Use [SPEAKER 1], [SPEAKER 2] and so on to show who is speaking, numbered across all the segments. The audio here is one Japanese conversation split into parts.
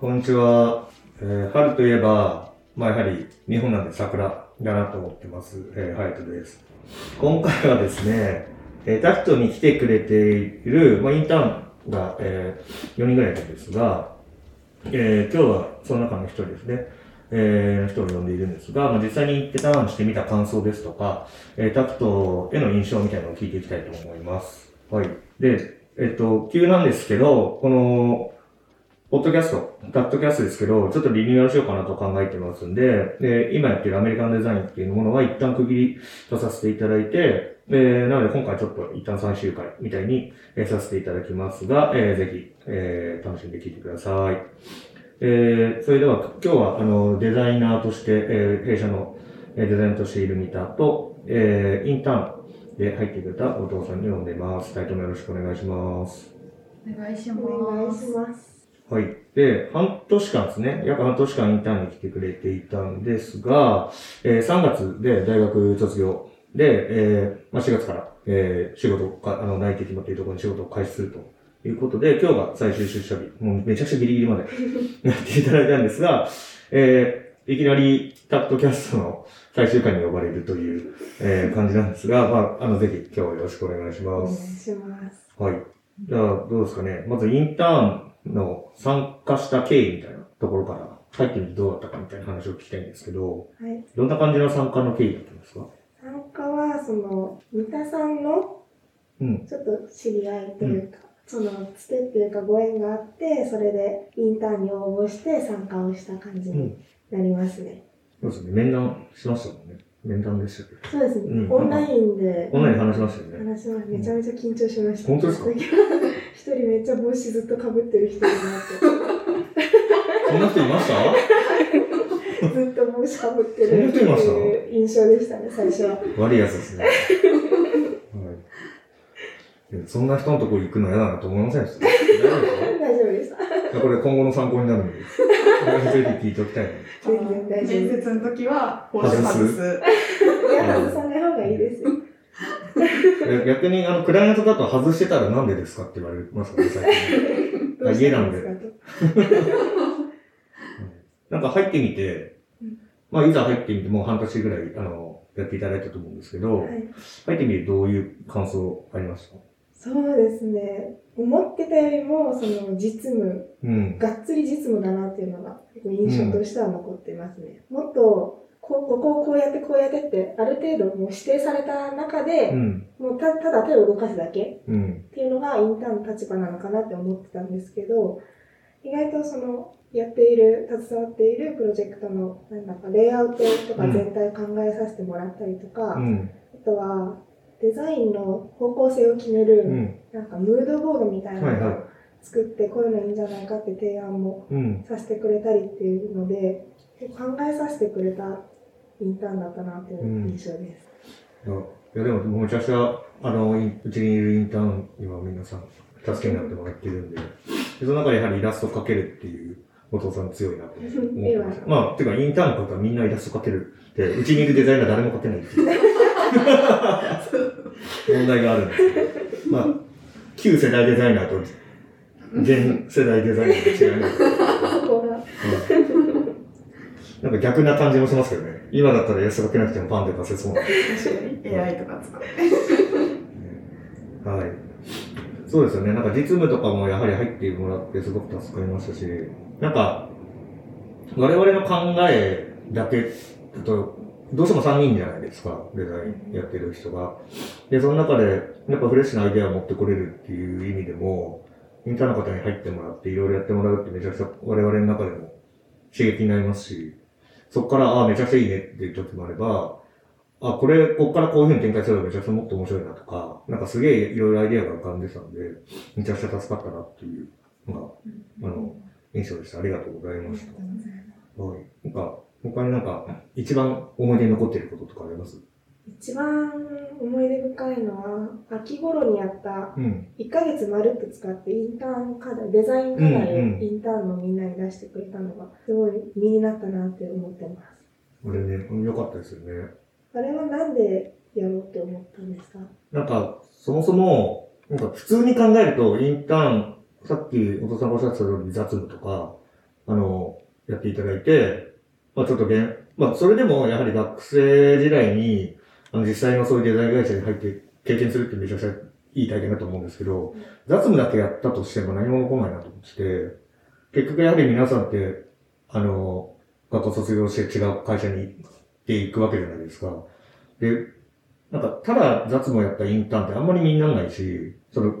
[SPEAKER 1] こんにちは。えー春といえば、まあやはり日本なんで桜だなと思ってます。えー、ハヤトです。今回はですね、えータクトに来てくれている、まあインターンが、えー4人ぐらいなんですが、えー今日はその中の一人ですね。えー、人を呼んでいるんですが、まあ、実際に行ってターンしてみた感想ですとか、えータクトへの印象みたいなのを聞いていきたいと思います。はい。で、えっと、急なんですけど、この、ポッドキャスト、タッドキャストですけど、ちょっとリニューアルしようかなと考えてますんで、で、今やってるアメリカンデザインっていうものは一旦区切りとさせていただいて、えー、なので今回ちょっと一旦3週間みたいに、えーさせていただきますが、えー、ぜひ、えー、楽しんで聞いてください。えー、それでは今日はあの、デザイナーとして、えー、弊社のデザイナーとしている三田と、えー、インターンで入ってくれた後藤さんに呼んでます。タイトルよろしくお願いします。
[SPEAKER 2] お願いします
[SPEAKER 3] お願い。します。
[SPEAKER 1] はい。で、半年間ですね。約半年間インターンに来てくれていたんですが、えー3月で大学卒業で、えーまあ、4月から、えー仕事をか、あの、内定決まっているところに仕事を開始するということで、今日が最終出社日。もうめちゃくちゃギリギリまで やっていただいたんですが、えーいきなりタッドキャストの最終回に呼ばれるという、えー感じなんですが、まあ、あの、ぜひ今日はよろしくお願いし
[SPEAKER 3] お願い
[SPEAKER 1] ます。
[SPEAKER 3] します。
[SPEAKER 1] はい。じゃあ、どうですかね。まずインターンの参加した経緯みたいなところから入ってみてどうだったかみたいな話を聞きたいんですけど、
[SPEAKER 3] はい。
[SPEAKER 1] どんな感じの参加の経緯だったんですか？
[SPEAKER 3] 参加は、その、三田さんの、
[SPEAKER 1] うん。
[SPEAKER 3] ちょっと知り合いというか、その、つてっていうかご縁があって、それでインターンに応募して参加をした感じに
[SPEAKER 1] うん。
[SPEAKER 3] なりますね。
[SPEAKER 1] そうですね。面談しましたもんね。面談でしたけど。
[SPEAKER 3] そうですね。
[SPEAKER 1] うん
[SPEAKER 3] オンラインで
[SPEAKER 1] オンラインで話しましたよね。
[SPEAKER 3] 話しまめちゃめちゃ緊張しました。
[SPEAKER 1] 本当ですか？
[SPEAKER 3] 一人めっちゃ帽子ずっとかぶってる人いるなって。
[SPEAKER 1] そんな人いました？
[SPEAKER 3] ずっと帽子かぶってるって
[SPEAKER 1] 人いました？
[SPEAKER 3] いう印象でしたね、最初は。
[SPEAKER 1] 悪いやつですね。はい。でそんな人のとこ行くの嫌だなと思いませんでした？大丈夫で
[SPEAKER 3] した。
[SPEAKER 1] これ今後の参考になるんで、ぜひ聞いておきたいな。
[SPEAKER 3] 全然大丈夫
[SPEAKER 2] 面接の時は、帽子外
[SPEAKER 1] す？
[SPEAKER 3] いや、外さない方がいいですよ。
[SPEAKER 1] で逆に、あの、クライアントだと外してたらなんでですかって言われますからね、最近。
[SPEAKER 3] どうしたんで。
[SPEAKER 1] なんか入ってみて
[SPEAKER 3] うん、
[SPEAKER 1] まあ、いざ入ってみて、もう半年ぐらい、あの、やっていただいたと思うんですけど、
[SPEAKER 3] はい
[SPEAKER 1] 入ってみてどういう感想ありました
[SPEAKER 3] そうですね。思ってたよりも、その実務、
[SPEAKER 1] うん。
[SPEAKER 3] がっつり実務だなっていうのが印象としては残ってますね。もっと、こう、ここをこうやってこうやってって、ある程度もう指定された中で、
[SPEAKER 1] うん。
[SPEAKER 3] もうたただ手を動かすだけっ
[SPEAKER 1] うん。
[SPEAKER 3] ていうのがインターンの立場なのかなって思ってたんですけど、意外とその、やっている、携わっているプロジェクトの、なんだか、レイアウトとか全体を考えさせてもらったりとか、
[SPEAKER 1] うん。
[SPEAKER 3] あとは、デザインの方向性を決める、
[SPEAKER 1] うん。
[SPEAKER 3] なんかムードボードみたいなのを作って、こういうのいいんじゃないかって提案も。させてくれたりっていうので、考えさせてくれたインターンだったなっていう印象です。
[SPEAKER 1] いや、いやでも、もうめちゃくちゃ、あの、いうちにいるインターンには皆さん、助けになってもらってるんで、でその中でやはりイラスト描けるっていう、お父さん強いなと思ってました。まあ、てか、インターンの方はみんなイラスト描けるって、うちにいるデザイナー誰も描けないっていう。問題があるんですけど、まあ、旧世代デザイナーと現世代デザイナーの違いが。
[SPEAKER 3] そこが、
[SPEAKER 1] うんなんか逆な感じもしますけどね。今だったらイラスト描けなくてもパンで出せそうな。
[SPEAKER 2] 確かに AI とか使って。
[SPEAKER 1] はい。そうですよね。なんか実務とかもやはり入ってもらってすごく助かりましたし、なんか、我々の考えだけだと、どうしても3人じゃないですか、デザインやってる人が。で、その中で、やっぱフレッシュなアイデアを持ってこれるっていう意味でも、インターンの方に入ってもらっていろいろやってもらうってめちゃくちゃ我々の中でも刺激になりますし、そこから、ああ、めちゃくちゃいいねっていう時もあれば、あ、これ、こっからこういう風に展開すればめちゃくちゃもっと面白いなとか、なんかすげえいろいろアイデアが浮かんでたんで、めちゃくちゃ助かったなっていうのが、あの、印象でした。ありがとうございました。はい。なんか、他になんか、一番思い出に残っていることとかあります？
[SPEAKER 3] 一番思い出深いのは、秋頃にやった
[SPEAKER 1] うん。
[SPEAKER 3] 1ヶ月まるっと使ってインターン課題、デザイン課題をインターンのみんなに出してくれたのが、すごい身になったなって思ってます。
[SPEAKER 1] あれね、良かったですよね。
[SPEAKER 3] あれはなんでやろうって思ったんですか？
[SPEAKER 1] なんか、そもそも、なんか普通に考えると、インターン、さっきお父さんがおっしゃってたように雑務とか、ああの、やっていただいて、まあちょっとげん、まあそれでもやはり学生時代に、あの実際のそういうデザイン会社に入って経験するってめちゃくちゃいい体験だと思うんですけど、雑務だけやったとしても何も起こらないなと思ってて、結局やはり皆さんって、あの、学校卒業して違う会社に行っていくわけじゃないですか。で、なんか、ただ雑務をやったインターンってあんまり身にならないし、その、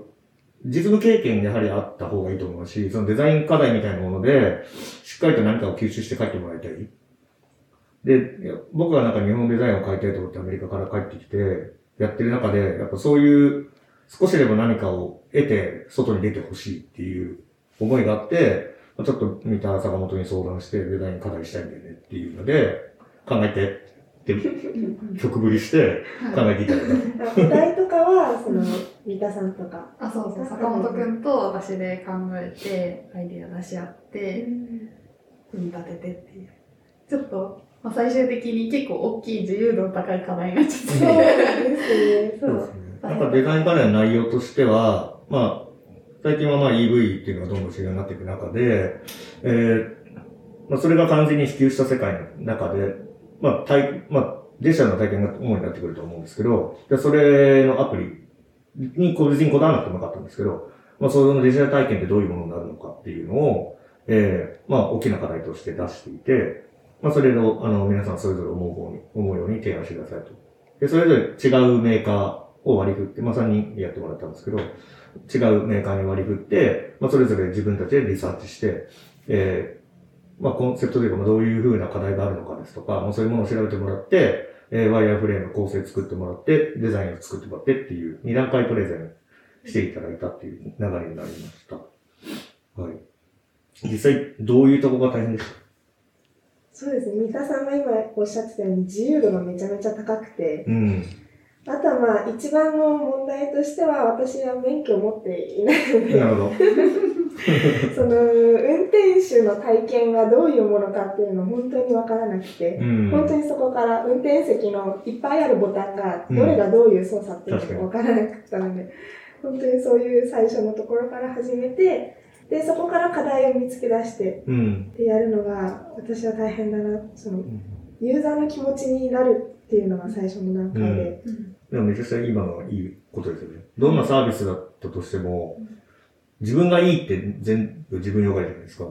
[SPEAKER 1] 実務経験やはりあった方がいいと思うし、そのデザイン課題みたいなもので、しっかりと何かを吸収して帰ってもらいたい。で、僕がなんか日本デザインを変えたいと思ってアメリカから帰ってきて、やってる中で、やっぱそういう、少しでも何かを得て、外に出てほしいっていう思いがあって、まあちょっと見た坂本に相談して、デザイン課題したいんだよねっていうので、考えて、って、曲振りして考えていただいた。
[SPEAKER 3] お題とかは、その、三田さんとか。
[SPEAKER 2] あ、そうそう、坂本くんと私で考えて、アイディア出し合って、組み立ててっていう。ちょっと、まあ、最終的に結構大きい自由度の高い課題になっちゃ
[SPEAKER 3] そう
[SPEAKER 2] って。
[SPEAKER 3] ですね。そう。
[SPEAKER 1] そうですね。なんかデザイン課題の内容としては、まあ、最近はまあ EV っていうのがどんどん主流になっていく中で、えー、まあそれが完全に普及した世界の中で、まあ、体、まあ、デジタルの体験が主になってくると思うんですけど、でそれのアプリに個別にこだわらなくてもよかったんですけど、まあ、そのデジタル体験ってどういうものになるのかっていうのを、えー、まあ、大きな課題として出していて、まあ、それを、あの、皆さんそれぞれ思うように、思うように提案してくださいと。で、それぞれ違うメーカーを割り振って、まあ、3人でやってもらったんですけど、違うメーカーに割り振って、まあ、それぞれ自分たちでリサーチして、えーまあ、コンセプトというか、まどういう風な課題があるのかですとか、まあ、そういうものを調べてもらって、えーワイヤーフレーム構成作ってもらって、デザインを作ってもらってっていう、2段階プレゼンしていただいたっていう流れになりました。はい。実際、どういうとこが大変でした？
[SPEAKER 3] そうですね。三田さんが今おっしゃってたように、自由度がめちゃめちゃ高くて、
[SPEAKER 1] うん。
[SPEAKER 3] あとはまあ、一番の問題としては、私は免許を持っていないので、
[SPEAKER 1] なるほど。
[SPEAKER 3] その、運転手の体験がどういうものかっていうのを本当にわからなくて、
[SPEAKER 1] うん。
[SPEAKER 3] 本当にそこから運転席のいっぱいあるボタンが、どれがどういう操作っていうのがわからなかったので、本当にそういう最初のところから始めて、で、そこから課題を見つけ出して、
[SPEAKER 1] うん。
[SPEAKER 3] でやるのが、私は大変だな、その、ユーザーの気持ちになるっていうのが最初の段階で、
[SPEAKER 1] でもめちゃくちゃ今のはいいことですよね。どんなサービスだったとしても、自分がいいって全部自分よがりじゃないですか。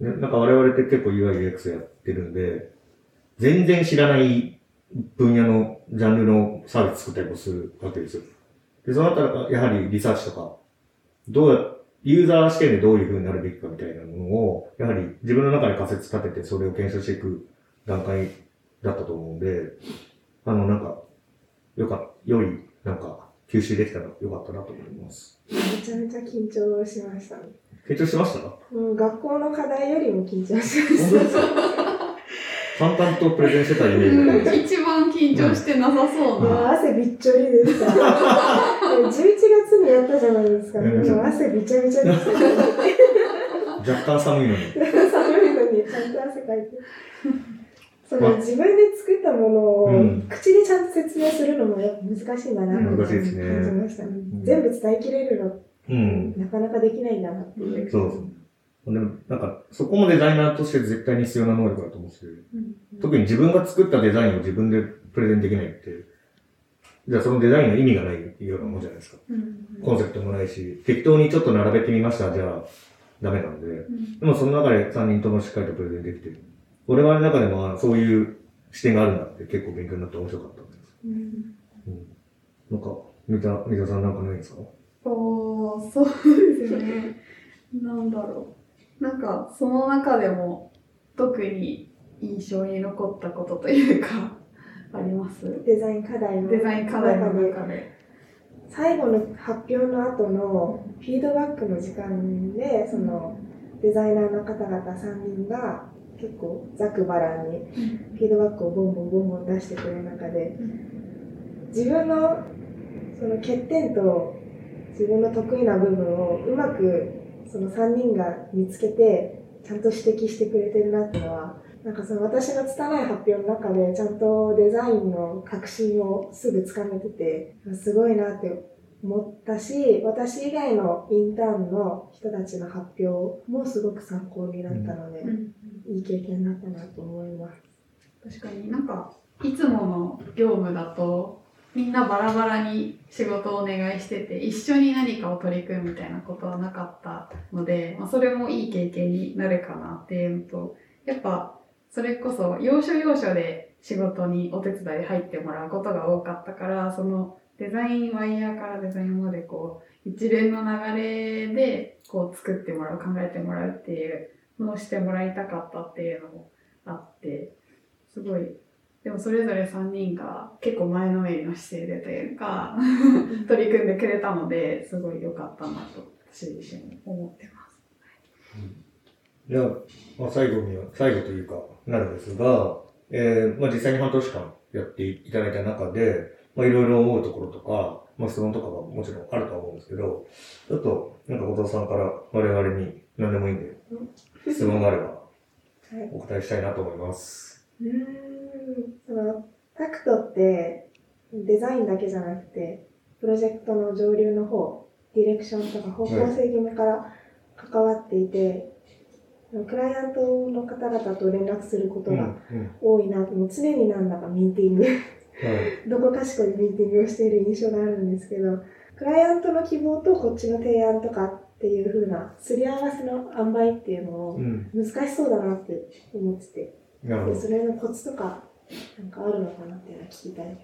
[SPEAKER 1] ねなんか我々って結構 UI、UX やってるんで、全然知らない分野のジャンルのサービス作ったりもするわけですよ。で、そのあたりやはりリサーチとか、どうや、ユーザー視点でどういう風になるべきかみたいなものを、やはり自分の中で仮説立ててそれを検証していく段階だったと思うんで、あの、なんか、よか、良い、なんか、吸収できたらよかったなと思います。
[SPEAKER 3] めちゃめちゃ緊張しました。
[SPEAKER 1] 緊張しました？
[SPEAKER 3] もう学校の課題よりも緊張しま
[SPEAKER 1] 本
[SPEAKER 3] した。
[SPEAKER 1] 当ですか？淡々とプレゼンしてたイメージ
[SPEAKER 2] うん一番緊張してなさそう
[SPEAKER 3] もう
[SPEAKER 2] な。
[SPEAKER 3] 汗びっちょりでした。で11月にやったじゃないですか。
[SPEAKER 1] うん
[SPEAKER 3] もう汗びちゃびちゃでした。
[SPEAKER 1] 若干寒いのに。
[SPEAKER 3] 寒いのにちゃんと汗かいて。その自分で作ったものを
[SPEAKER 1] うん
[SPEAKER 3] 口でちゃんと説明するのもやっぱ難しいんだなって感じましたね。
[SPEAKER 1] ん
[SPEAKER 3] 全部伝えきれるの
[SPEAKER 1] うん。
[SPEAKER 3] なかなかできないんだなっていう。
[SPEAKER 1] そうです。でも、なんか、そこもデザイナーとして絶対に必要な能力だと思うんですよ。特に自分が作ったデザインを自分でプレゼンできないって、じゃあそのデザインの意味がないようなもんじゃないですか。コンセプトもないし、適当にちょっと並べてみました、じゃあ、ダメなんで。でもその中で3人ともしっかりとプレゼンできてる。俺はの中でもあそういう視点があるんだって結構勉強になって面白かったです。
[SPEAKER 3] うん
[SPEAKER 1] うん。なんか、三田、三田さんなんかないですか？
[SPEAKER 2] そう、そうですね。なんだろう。なんか、その中でも、特に印象に残ったことというか、あります。
[SPEAKER 3] デザイン課題の
[SPEAKER 2] デザイン課題の
[SPEAKER 3] 中で。最後の発表の後のフィードバックの時間でそのデザイナーの方々3人が結構ざくばらんにフィードバックをボンボンボンボン出してくる中で自分のその欠点と自分の得意な部分をうまくその3人が見つけてちゃんと指摘してくれてるなっていうのはなんかその私の拙い発表の中でちゃんとデザインの革新をすぐつかめててすごいなって思ったし、私以外のインターンの人たちの発表もすごく参考になったので、いい経験だったなと思います。
[SPEAKER 2] 確かになんかいつもの業務だとみんなバラバラに仕事をお願いしてて一緒に何かを取り組むみたいなことはなかったので、まあ、それもいい経験になるかなっていうのとやっぱそれこそ要所要所で仕事にお手伝い入ってもらうことが多かったからそのデザインワイヤーからデザインまでこう一連の流れでこう作ってもらう考えてもらうっていうのをしてもらいたかったっていうのもあってすごいでもそれぞれ3人が結構前のめりの姿勢でというか 取り組んでくれたのですごい良かったなと私自身も思ってます。
[SPEAKER 1] じゃあ、まあ、最後には、最後というか、なるんですが、えー、まあ実際に半年間やっていただいた中で、まあいろいろ思うところとか、まあ質問とかがもちろんあるとは思うんですけど、ちょっと、なんか後藤さんから我々に何でもいいんで、質問があれば
[SPEAKER 3] はい。
[SPEAKER 1] お答えしたいなと思います。
[SPEAKER 3] うーん。そのタクトってデザインだけじゃなくてプロジェクトの上流の方ディレクションとか方向性決めから関わっていて、クライアントの方々と連絡すること
[SPEAKER 1] うん、
[SPEAKER 3] が
[SPEAKER 1] うん。
[SPEAKER 3] 多いなと、もう常になんだかミーティング
[SPEAKER 1] はい。
[SPEAKER 3] どこかしこにミーティングをしている印象があるんですけどクライアントの希望とこっちの提案とかっていう風なすり合わせの塩梅っていうのを
[SPEAKER 1] うん。
[SPEAKER 3] 難しそうだなって思っててで
[SPEAKER 1] なるほど。
[SPEAKER 3] それのコツとか、なんかあるのかなっていうのは聞きたいです。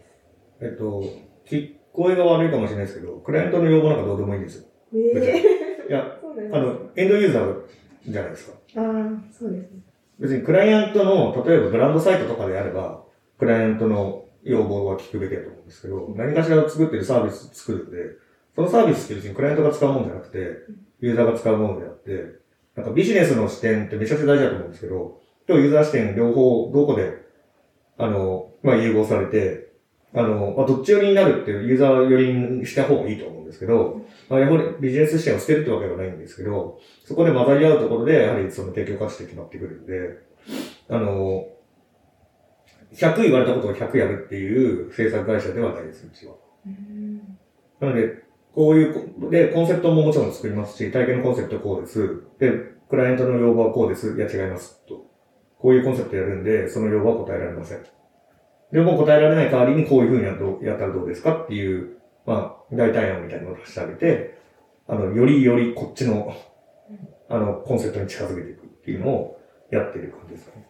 [SPEAKER 1] えっと、聞こえが悪いかもしれないですけど、クライアントの要望なんかどうでもいいんですよ。
[SPEAKER 3] ええ
[SPEAKER 1] いや、あの、エンドユーザーじゃないですか。
[SPEAKER 3] ああ、そうですね。
[SPEAKER 1] 別にクライアントの、例えばブランドサイトとかであれば、クライアントの要望は聞くべきだと思うんですけど、何かしら作ってるサービス作るんで、そのサービスって別にクライアントが使うもんじゃなくて、ユーザーが使うものであって、なんかビジネスの視点ってめちゃくちゃ大事だと思うんですけど、今日ユーザー視点両方どこで、あの、まあ、融合されて、あの、まあ、どっち寄りになるっていうユーザー寄りにした方がいいと思んですけど、まあ、やはりビジネス視点を捨てるってわけではないんですけど、そこで混ざり合うところで、やはりその提供価値って決まってくるんで、あの、100言われたことを100やるっていう制作会社ではないです、うちは。なので、こういう、で、コンセプトももちろん作りますし、体験のコンセプトこうです。で、クライアントの要望はこうです。いや、違います。と。こういうコンセプトやるんで、その要望は答えられません。でも答えられない代わりにこういうふうにやったらどうですかっていう、まあ、代替案みたいなのを出してあげて、あの、よりよりこっちの、あの、コンセプトに近づけていくっていうのをやってる感じですかね。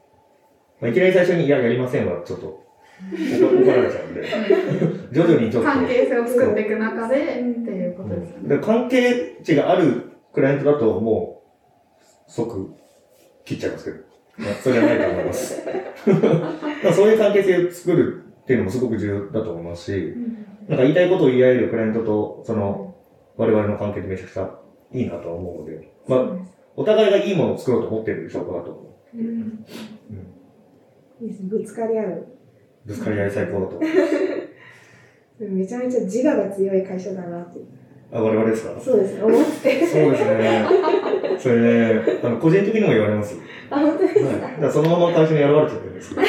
[SPEAKER 1] まあ、いきなり最初に、いや、やりませんは、ちょっと、怒怒られちゃうんで、徐々にちょっと。
[SPEAKER 2] 関係性を作っていく中でっていうことですよね。
[SPEAKER 1] で関係値があるクライアントだともう即切っちゃいますけど、まあ、それはないと思います。まあそういう関係性を作るっていうのもすごく重要だと思いますし、なんか言いたいことを言い合えるクライアントとその我々の関係ってめちゃくちゃいいなとは思うので、まあお互いがいいものを作ろうと思ってる証拠だと思う。
[SPEAKER 3] うん
[SPEAKER 1] うん
[SPEAKER 3] いいですねぶつかり合う。
[SPEAKER 1] ぶつかり合い最高だと思う。
[SPEAKER 3] めちゃめちゃ自我が強い会社だなって。
[SPEAKER 1] あ、我々ですか？
[SPEAKER 3] そうですね、思って。
[SPEAKER 1] そうですね。それね、あの個人的にも言われます。
[SPEAKER 3] あ、本当です
[SPEAKER 1] はい、だそのまま会社に現れちゃってるんですけど。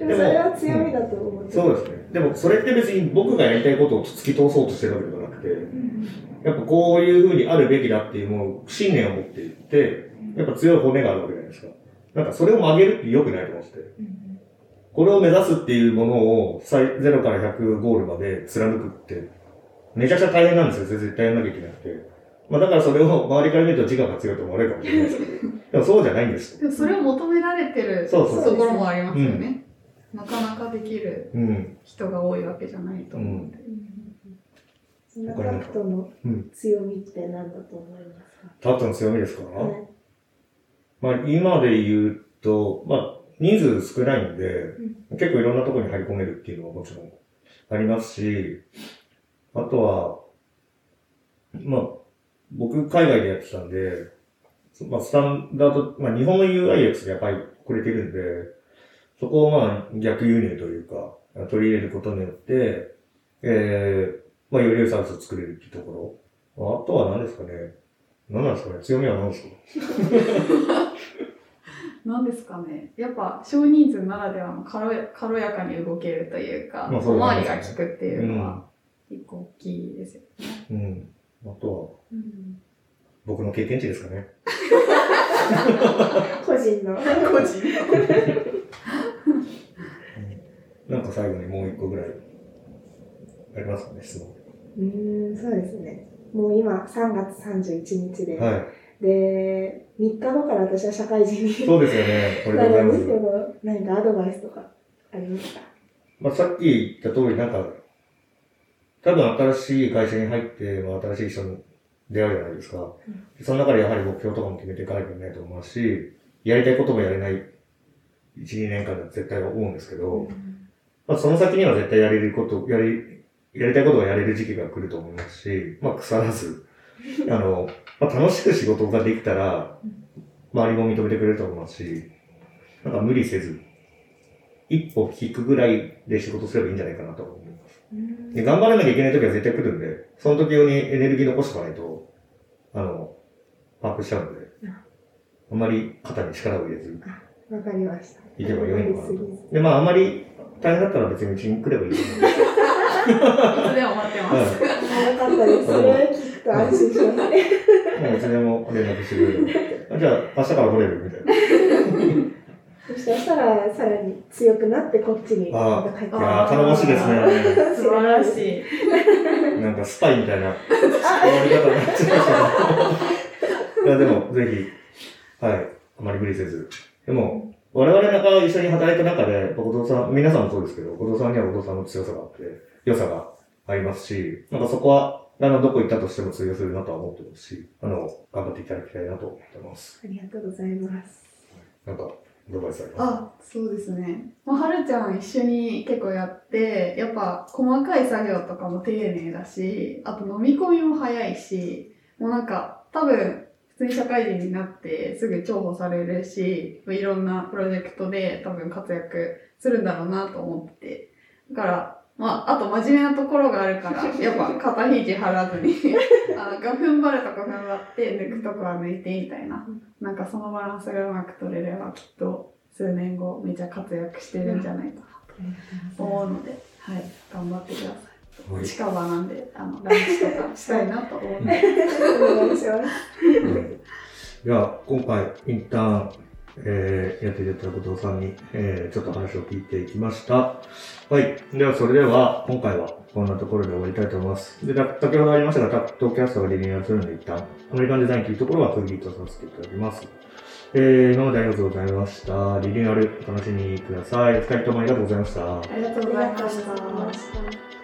[SPEAKER 3] でもそれは強みだと思って。
[SPEAKER 1] そうですね。でもそれって別に僕がやりたいことを突き通そうとしてるわけではなくて、
[SPEAKER 3] うん
[SPEAKER 1] やっぱこういう風にあるべきだっていうもう信念を持っていて、やっぱ強い骨があるわけじゃないですか。なんかそれを曲げるって良くないと思ってて、これを目指すっていうものを最0から100ゴールまで貫くって、めちゃくちゃ大変なんですよ。絶対やんなきゃいけなくて。まあだからそれを周りから見ると自我が強いと思われるかもしれないですけど、でもそうじゃないんですよ。
[SPEAKER 2] でもそれを求められてる
[SPEAKER 1] そうそう
[SPEAKER 2] ところもありますよね。なかなかできる
[SPEAKER 1] うん。
[SPEAKER 2] 人が多いわけじゃないと思うん。で。
[SPEAKER 3] そん。なタクトの
[SPEAKER 1] うん。
[SPEAKER 3] 強みって何だと思いますか、
[SPEAKER 1] タットの強みですか、
[SPEAKER 3] はい
[SPEAKER 1] まあ今で言うと、まあ人数少ないん。で、結構いろん。なところに入り込めるっていうのはもちろん。ありますし、あとは、まあ僕海外でやってたん。で、まあスタンダード、まあ日本の UIX でやっぱりくれてるん。で、そこをまあ逆輸入というか、取り入れることによって、えー、まあより良いサービスを作れるっていうところ。あとは何ですかね。何なんですかね強みは何ですか？
[SPEAKER 2] なんですかね。やっぱ少人数ならではの軽や軽やかに動けるというか、
[SPEAKER 1] まあそうね
[SPEAKER 2] 回りが利くっていうのは一個大きいですよ。
[SPEAKER 1] うん。あとは、
[SPEAKER 3] うん
[SPEAKER 1] 僕の経験値ですかね。
[SPEAKER 3] 個人の。
[SPEAKER 2] 個人
[SPEAKER 1] なんか最後にもう一個ぐらい、ありますかね、質問。
[SPEAKER 3] うーん、そうですね。もう今、3月31日で。
[SPEAKER 1] はい。
[SPEAKER 3] で、3日後から私は社会人に
[SPEAKER 1] そうですよね。これでござます
[SPEAKER 3] ないるんですけ。ど、何かアドバイスとかありますか？
[SPEAKER 1] まあ、さっき言った通り、なんか、多分新しい会社に入って、まあ、新しい人に出会うじゃないですか。その中でやはり目標とかも決めていかなきゃいけないと思いますし、やりたいこともやれない1、2年間では絶対思うんですけど、まあ、その先には絶対やれること、やり、やりたいことがやれる時期が来ると思いますし、まあ、腐らず、あの、まあ、楽しく仕事ができたら、周りも認めてくれると思いますし、なんか無理せず、一歩引くぐらいで仕事すればいいんじゃないかなと思います。
[SPEAKER 3] うん。
[SPEAKER 1] で頑張らなきゃいけない時は絶対来るんで、その時用にエネルギー残しておかないと、あの、パンクしちゃうので
[SPEAKER 3] うん、
[SPEAKER 1] あんまり肩に力を入れず、
[SPEAKER 3] わかりました。
[SPEAKER 1] いけば良いのかなと。で、まあ、あまり大変だったら別にうちに来ればいいと思うんですよ。
[SPEAKER 2] いつでも待ってます。
[SPEAKER 3] あよかったです。それ聞くと安心しますね。
[SPEAKER 1] もういつでも連絡してくれるので。あじゃあ、明日から来れるみたいな。
[SPEAKER 3] そしたら、さらに強くなってこっちに帰って
[SPEAKER 1] いやー、頼もしいですね。
[SPEAKER 2] 素晴らしい。
[SPEAKER 1] なんかスパイみたいな終わり方になっちゃいましたけど。いや、でも、ぜひ、はい、あまり無理せず。でも、我々なんか一緒に働いた中で、後藤さん、皆さんもそうですけど、後藤さんには後藤さんの強さがあって、良さがありますし、なんかそこは、あの、どこ行ったとしても通用するなとは思ってますし、あの、頑張っていただきたいなと思ってます。
[SPEAKER 3] ありがとうございます。
[SPEAKER 1] なんか、アドバイスあります
[SPEAKER 2] あ、そうですね。まあ、はるちゃん一緒に結構やって、やっぱ細かい作業とかも丁寧だし、あと飲み込みも早いし、もうなんか多分普通に社会人になってすぐ重宝されるし、いろんなプロジェクトで多分活躍するんだろうなと思ってて。だから、まあ、あと真面目なところがあるから、やっぱ肩肘張らずに、あの、踏ん張るとこ踏ん張って、抜くとこは抜いてみたいな。なんかそのバランスがうまく取れればきっと数年後めちゃ活躍してるんじゃないかなと思うので、はい、頑張ってください。
[SPEAKER 1] はい
[SPEAKER 2] 近場なんで、あの、ランチとかしたいなと思って。
[SPEAKER 3] お願いします。
[SPEAKER 1] じゃあ、今回、インターン、えー、やっていただいた後藤さんに、えー、ちょっと話を聞いていきました。はい。では、それでは、今回はこんなところで終わりたいと思います。で、だ先ほどありましたが、タットキャストがリニューアルするので、一旦、アメリカンデザインというところは区切りとさせていただきます。えー、今までありがとうございました。リニューアル、お楽しみください。お二人ともありがとうございました。
[SPEAKER 2] ありがとうございま。
[SPEAKER 3] した。